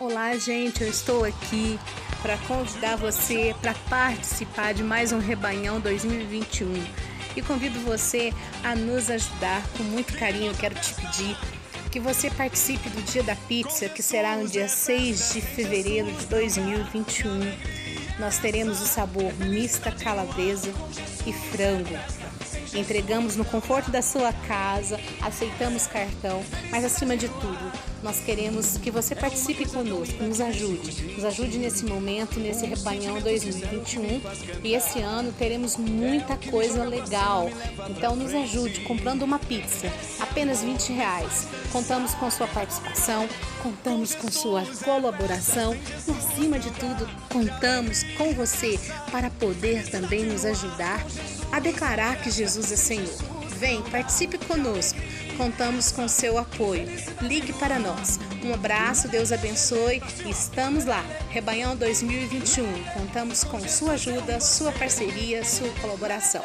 Olá, gente, eu estou aqui para convidar você para participar de mais um Rebanhão 2021 e convido você a nos ajudar com muito carinho. Eu quero te pedir que você participe do Dia da Pizza, que será no dia 6 de fevereiro de 2021. Nós teremos o sabor mista calabresa e frango. Entregamos no conforto da sua casa, aceitamos cartão, mas acima de tudo, nós queremos que você participe conosco, nos ajude, nos ajude nesse momento, nesse rebanhão 2021. E esse ano teremos muita coisa legal. Então nos ajude comprando uma pizza, apenas 20 reais. Contamos com sua participação, contamos com sua colaboração e acima de tudo, contamos com você para poder também nos ajudar a declarar que Jesus é Senhor. Vem, participe conosco. Contamos com seu apoio. Ligue para nós. Um abraço, Deus abençoe estamos lá. Rebanhão 2021. Contamos com sua ajuda, sua parceria, sua colaboração.